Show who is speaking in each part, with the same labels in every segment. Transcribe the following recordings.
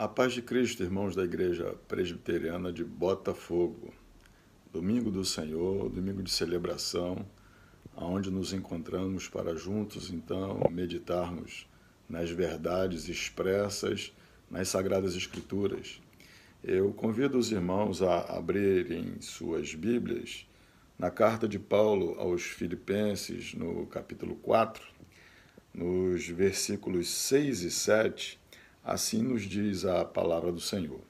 Speaker 1: A paz de Cristo, irmãos da Igreja Presbiteriana de Botafogo. Domingo do Senhor, domingo de celebração, aonde nos encontramos para juntos, então, meditarmos nas verdades expressas nas Sagradas Escrituras. Eu convido os irmãos a abrirem suas Bíblias na carta de Paulo aos Filipenses, no capítulo 4, nos versículos 6 e 7 Assim nos diz a palavra do Senhor.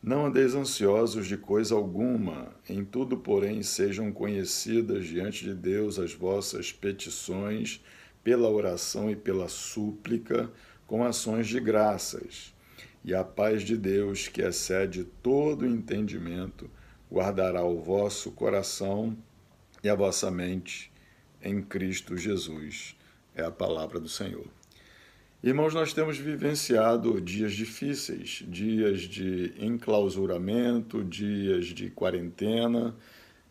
Speaker 1: Não andeis ansiosos de coisa alguma, em tudo, porém, sejam conhecidas diante de Deus as vossas petições, pela oração e pela súplica, com ações de graças. E a paz de Deus, que excede todo entendimento, guardará o vosso coração e a vossa mente em Cristo Jesus. É a palavra do Senhor. Irmãos, nós temos vivenciado dias difíceis, dias de enclausuramento, dias de quarentena,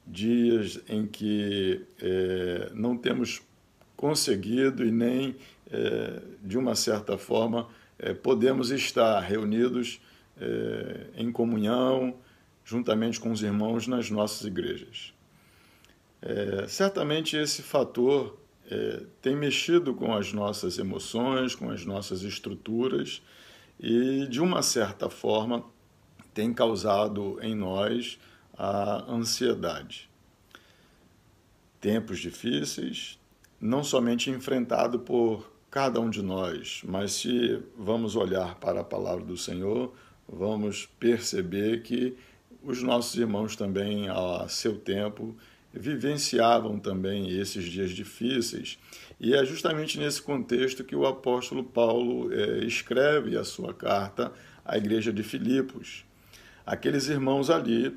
Speaker 1: dias em que é, não temos conseguido e nem, é, de uma certa forma, é, podemos estar reunidos em comunhão, juntamente com os irmãos nas nossas igrejas. Certamente esse fator é, tem mexido com as nossas emoções, com as nossas estruturas e, de uma certa forma, tem causado em nós a ansiedade. Tempos difíceis, não somente enfrentado por cada um de nós, mas se vamos olhar para a palavra do Senhor, vamos perceber que os nossos irmãos também, a seu tempo, vivenciavam também esses dias difíceis. E é justamente nesse contexto que o apóstolo Paulo é, escreve a sua carta à igreja de Filipos. Aqueles irmãos ali,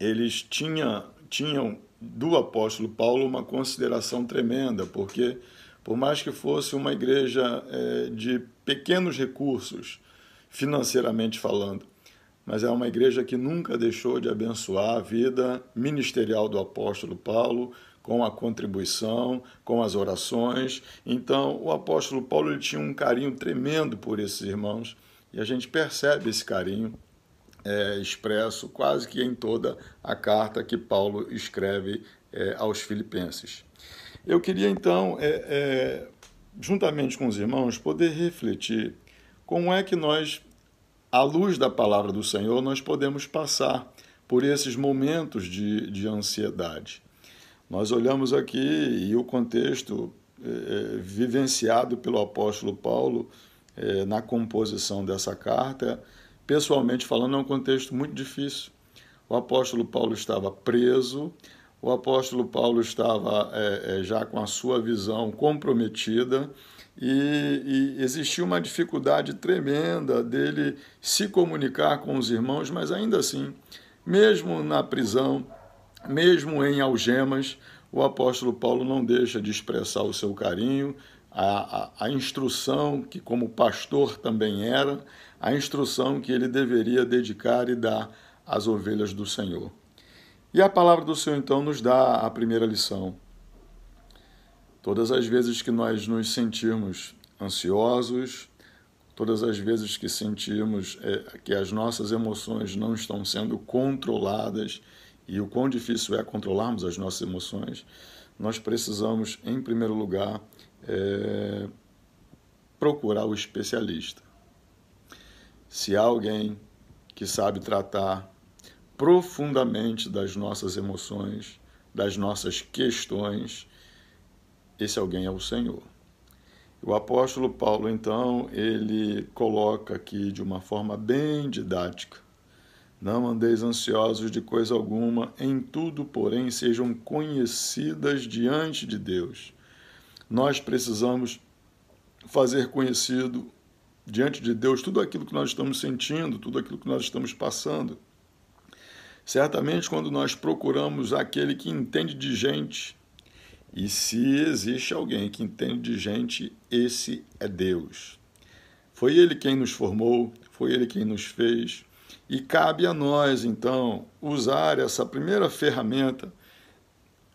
Speaker 1: eles tinham, do apóstolo Paulo uma consideração tremenda, porque por mais que fosse uma igreja é, de pequenos recursos, financeiramente falando, mas é uma igreja que nunca deixou de abençoar a vida ministerial do apóstolo Paulo com a contribuição, com as orações. Então, o apóstolo Paulo ele tinha um carinho tremendo por esses irmãos e a gente percebe esse carinho é, expresso quase que em toda a carta que Paulo escreve é, aos Filipenses. Eu queria então, é, é juntamente com os irmãos, poder refletir como é que nós à luz da palavra do Senhor, nós podemos passar por esses momentos de, de ansiedade. Nós olhamos aqui e o contexto é, vivenciado pelo apóstolo Paulo é, na composição dessa carta, pessoalmente falando, é um contexto muito difícil. O apóstolo Paulo estava preso, o apóstolo Paulo estava é, já com a sua visão comprometida e, e existia uma dificuldade tremenda dele se comunicar com os irmãos, mas ainda assim, mesmo na prisão, mesmo em algemas, o apóstolo Paulo não deixa de expressar o seu carinho, a, a, a, instrução que, como pastor também era, a instrução que ele deveria dedicar e dar às ovelhas do Senhor. E a palavra do Senhor, então, nos dá a primeira lição. Todas as vezes que nós nos sentirmos ansiosos, todas as vezes que sentirmos é, que as nossas emoções não estão sendo controladas, e o quão difícil é controlarmos as nossas emoções, nós precisamos, em primeiro lugar, é, procurar o especialista. Se há alguém que sabe tratar profundamente das nossas emoções, das nossas questões, esse alguém é o Senhor. O apóstolo Paulo, então, ele coloca aqui de uma forma bem didática: Não andeis ansiosos de coisa alguma, em tudo, porém, sejam conhecidas diante de Deus. Nós precisamos fazer conhecido diante de Deus tudo aquilo que nós estamos sentindo, tudo aquilo que nós estamos passando. Certamente, quando nós procuramos aquele que entende de gente, e se existe alguém que entende de gente, esse é Deus. Foi Ele quem nos formou, foi Ele quem nos fez, e cabe a nós, então, usar essa primeira ferramenta,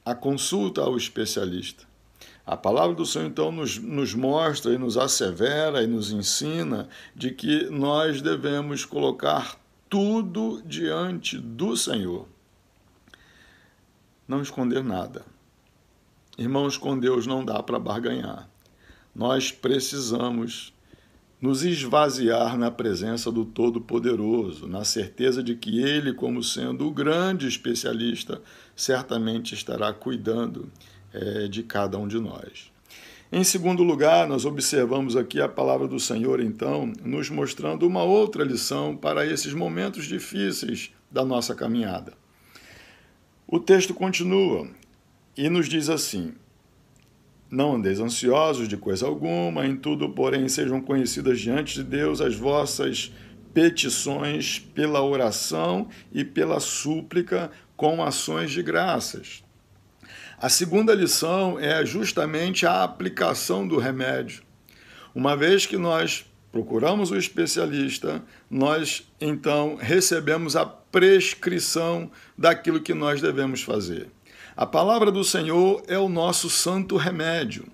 Speaker 1: a consulta ao especialista. A palavra do Senhor, então, nos, nos mostra e nos assevera e nos ensina de que nós devemos colocar tudo diante do Senhor. Não esconder nada. Irmãos, com Deus não dá para barganhar. Nós precisamos nos esvaziar na presença do Todo-Poderoso, na certeza de que Ele, como sendo o grande especialista, certamente estará cuidando é, de cada um de nós. Em segundo lugar, nós observamos aqui a palavra do Senhor, então, nos mostrando uma outra lição para esses momentos difíceis da nossa caminhada. O texto continua e nos diz assim: Não andeis ansiosos de coisa alguma, em tudo, porém, sejam conhecidas diante de Deus as vossas petições pela oração e pela súplica com ações de graças. A segunda lição é justamente a aplicação do remédio. Uma vez que nós procuramos o especialista, nós então recebemos a prescrição daquilo que nós devemos fazer. A palavra do Senhor é o nosso santo remédio.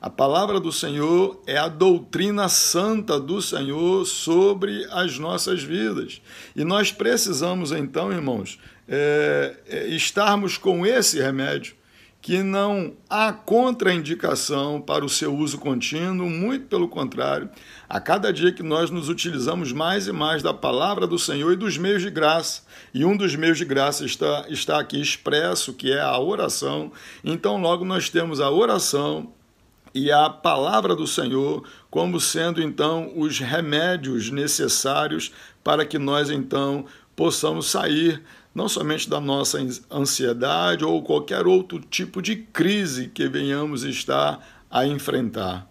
Speaker 1: A palavra do Senhor é a doutrina santa do Senhor sobre as nossas vidas. E nós precisamos, então, irmãos, é, é, estarmos com esse remédio que não há contraindicação para o seu uso contínuo, muito pelo contrário, a cada dia que nós nos utilizamos mais e mais da palavra do Senhor e dos meios de graça, e um dos meios de graça está, está aqui expresso, que é a oração, então logo nós temos a oração e a palavra do Senhor como sendo então os remédios necessários para que nós então possamos sair não somente da nossa ansiedade ou qualquer outro tipo de crise que venhamos estar a enfrentar.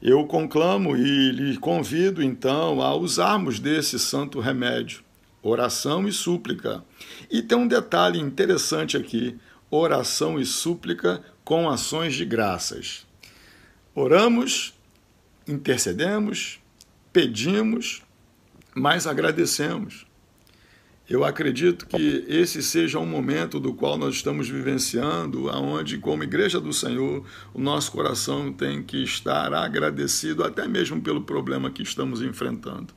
Speaker 1: Eu conclamo e lhe convido então a usarmos desse santo remédio, oração e súplica. E tem um detalhe interessante aqui: oração e súplica com ações de graças. Oramos, intercedemos, pedimos, mas agradecemos. Eu acredito que esse seja um momento do qual nós estamos vivenciando, aonde, como igreja do Senhor, o nosso coração tem que estar agradecido até mesmo pelo problema que estamos enfrentando.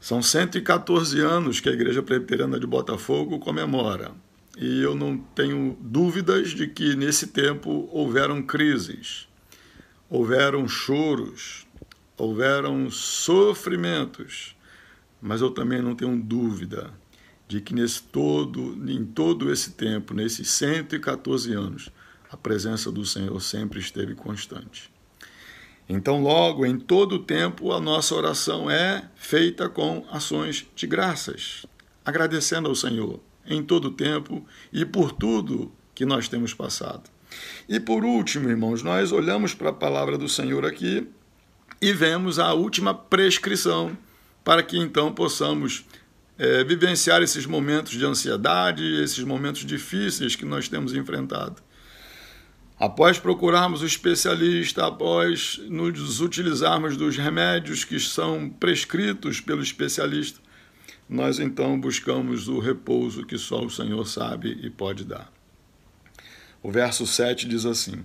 Speaker 1: São 114 anos que a Igreja Presbiteriana de Botafogo comemora. E eu não tenho dúvidas de que nesse tempo houveram crises, houveram choros, houveram sofrimentos mas eu também não tenho dúvida de que nesse todo, em todo esse tempo, nesses 114 anos, a presença do Senhor sempre esteve constante. Então, logo, em todo o tempo, a nossa oração é feita com ações de graças, agradecendo ao Senhor em todo o tempo e por tudo que nós temos passado. E por último, irmãos, nós olhamos para a palavra do Senhor aqui e vemos a última prescrição para que então possamos é, vivenciar esses momentos de ansiedade, esses momentos difíceis que nós temos enfrentado. Após procurarmos o especialista, após nos utilizarmos dos remédios que são prescritos pelo especialista, nós então buscamos o repouso que só o Senhor sabe e pode dar. O verso 7 diz assim: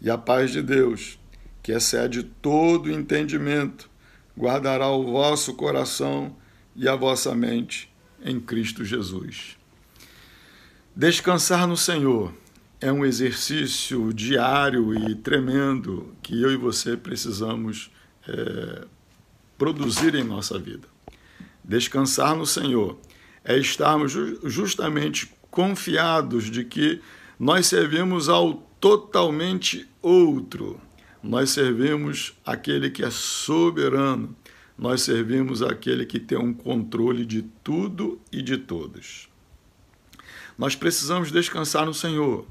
Speaker 1: E a paz de Deus, que excede todo entendimento, guardará o vosso coração e a vossa mente em Cristo Jesus. Descansar no Senhor é um exercício diário e tremendo que eu e você precisamos é, produzir em nossa vida. Descansar no Senhor é estarmos justamente confiados de que nós servimos ao totalmente outro, nós servimos aquele que é soberano, nós servimos aquele que tem um controle de tudo e de todos. Nós precisamos descansar no Senhor,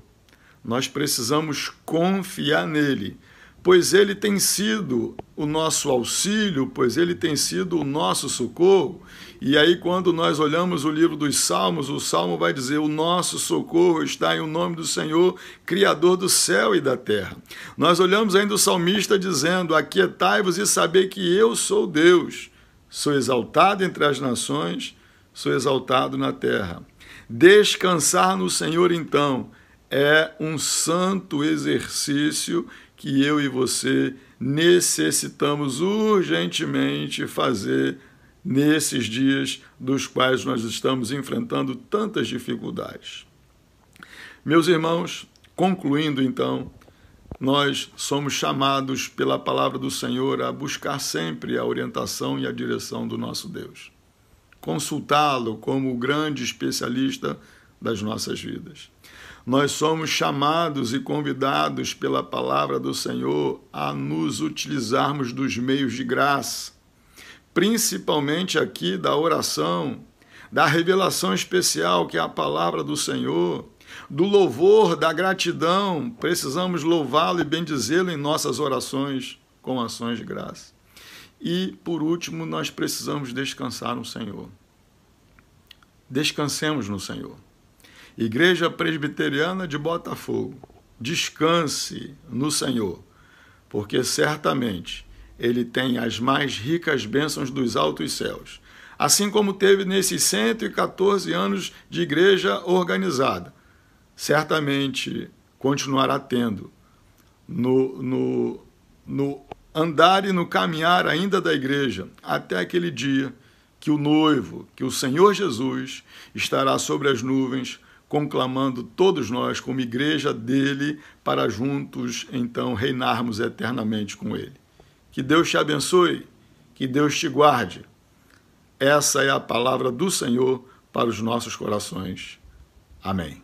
Speaker 1: nós precisamos confiar nele, pois ele tem sido o nosso auxílio, pois ele tem sido o nosso socorro. E aí, quando nós olhamos o livro dos Salmos, o Salmo vai dizer: O nosso socorro está em o nome do Senhor, Criador do céu e da terra. Nós olhamos ainda o salmista dizendo: Aquietai-vos e sabei que eu sou Deus, sou exaltado entre as nações, sou exaltado na terra. Descansar no Senhor, então, é um santo exercício que eu e você necessitamos urgentemente fazer nesses dias dos quais nós estamos enfrentando tantas dificuldades. Meus irmãos, concluindo então, nós somos chamados pela palavra do Senhor a buscar sempre a orientação e a direção do nosso Deus. Consultá-lo como o grande especialista das nossas vidas. Nós somos chamados e convidados pela palavra do Senhor a nos utilizarmos dos meios de graça, principalmente aqui da oração, da revelação especial que é a palavra do Senhor, do louvor, da gratidão. Precisamos louvá-lo e bendizê-lo em nossas orações com ações de graça. E, por último, nós precisamos descansar no Senhor. Descansemos no Senhor. Igreja Presbiteriana de Botafogo, descanse no Senhor, porque certamente Ele tem as mais ricas bênçãos dos altos céus. Assim como teve nesses 114 anos de igreja organizada, certamente continuará tendo no, no, no andar e no caminhar ainda da igreja até aquele dia que o noivo, que o Senhor Jesus estará sobre as nuvens conclamando todos nós como igreja dele para juntos então reinarmos eternamente com ele. Que Deus te abençoe, que Deus te guarde. Essa é a palavra do Senhor para os nossos corações. Amém.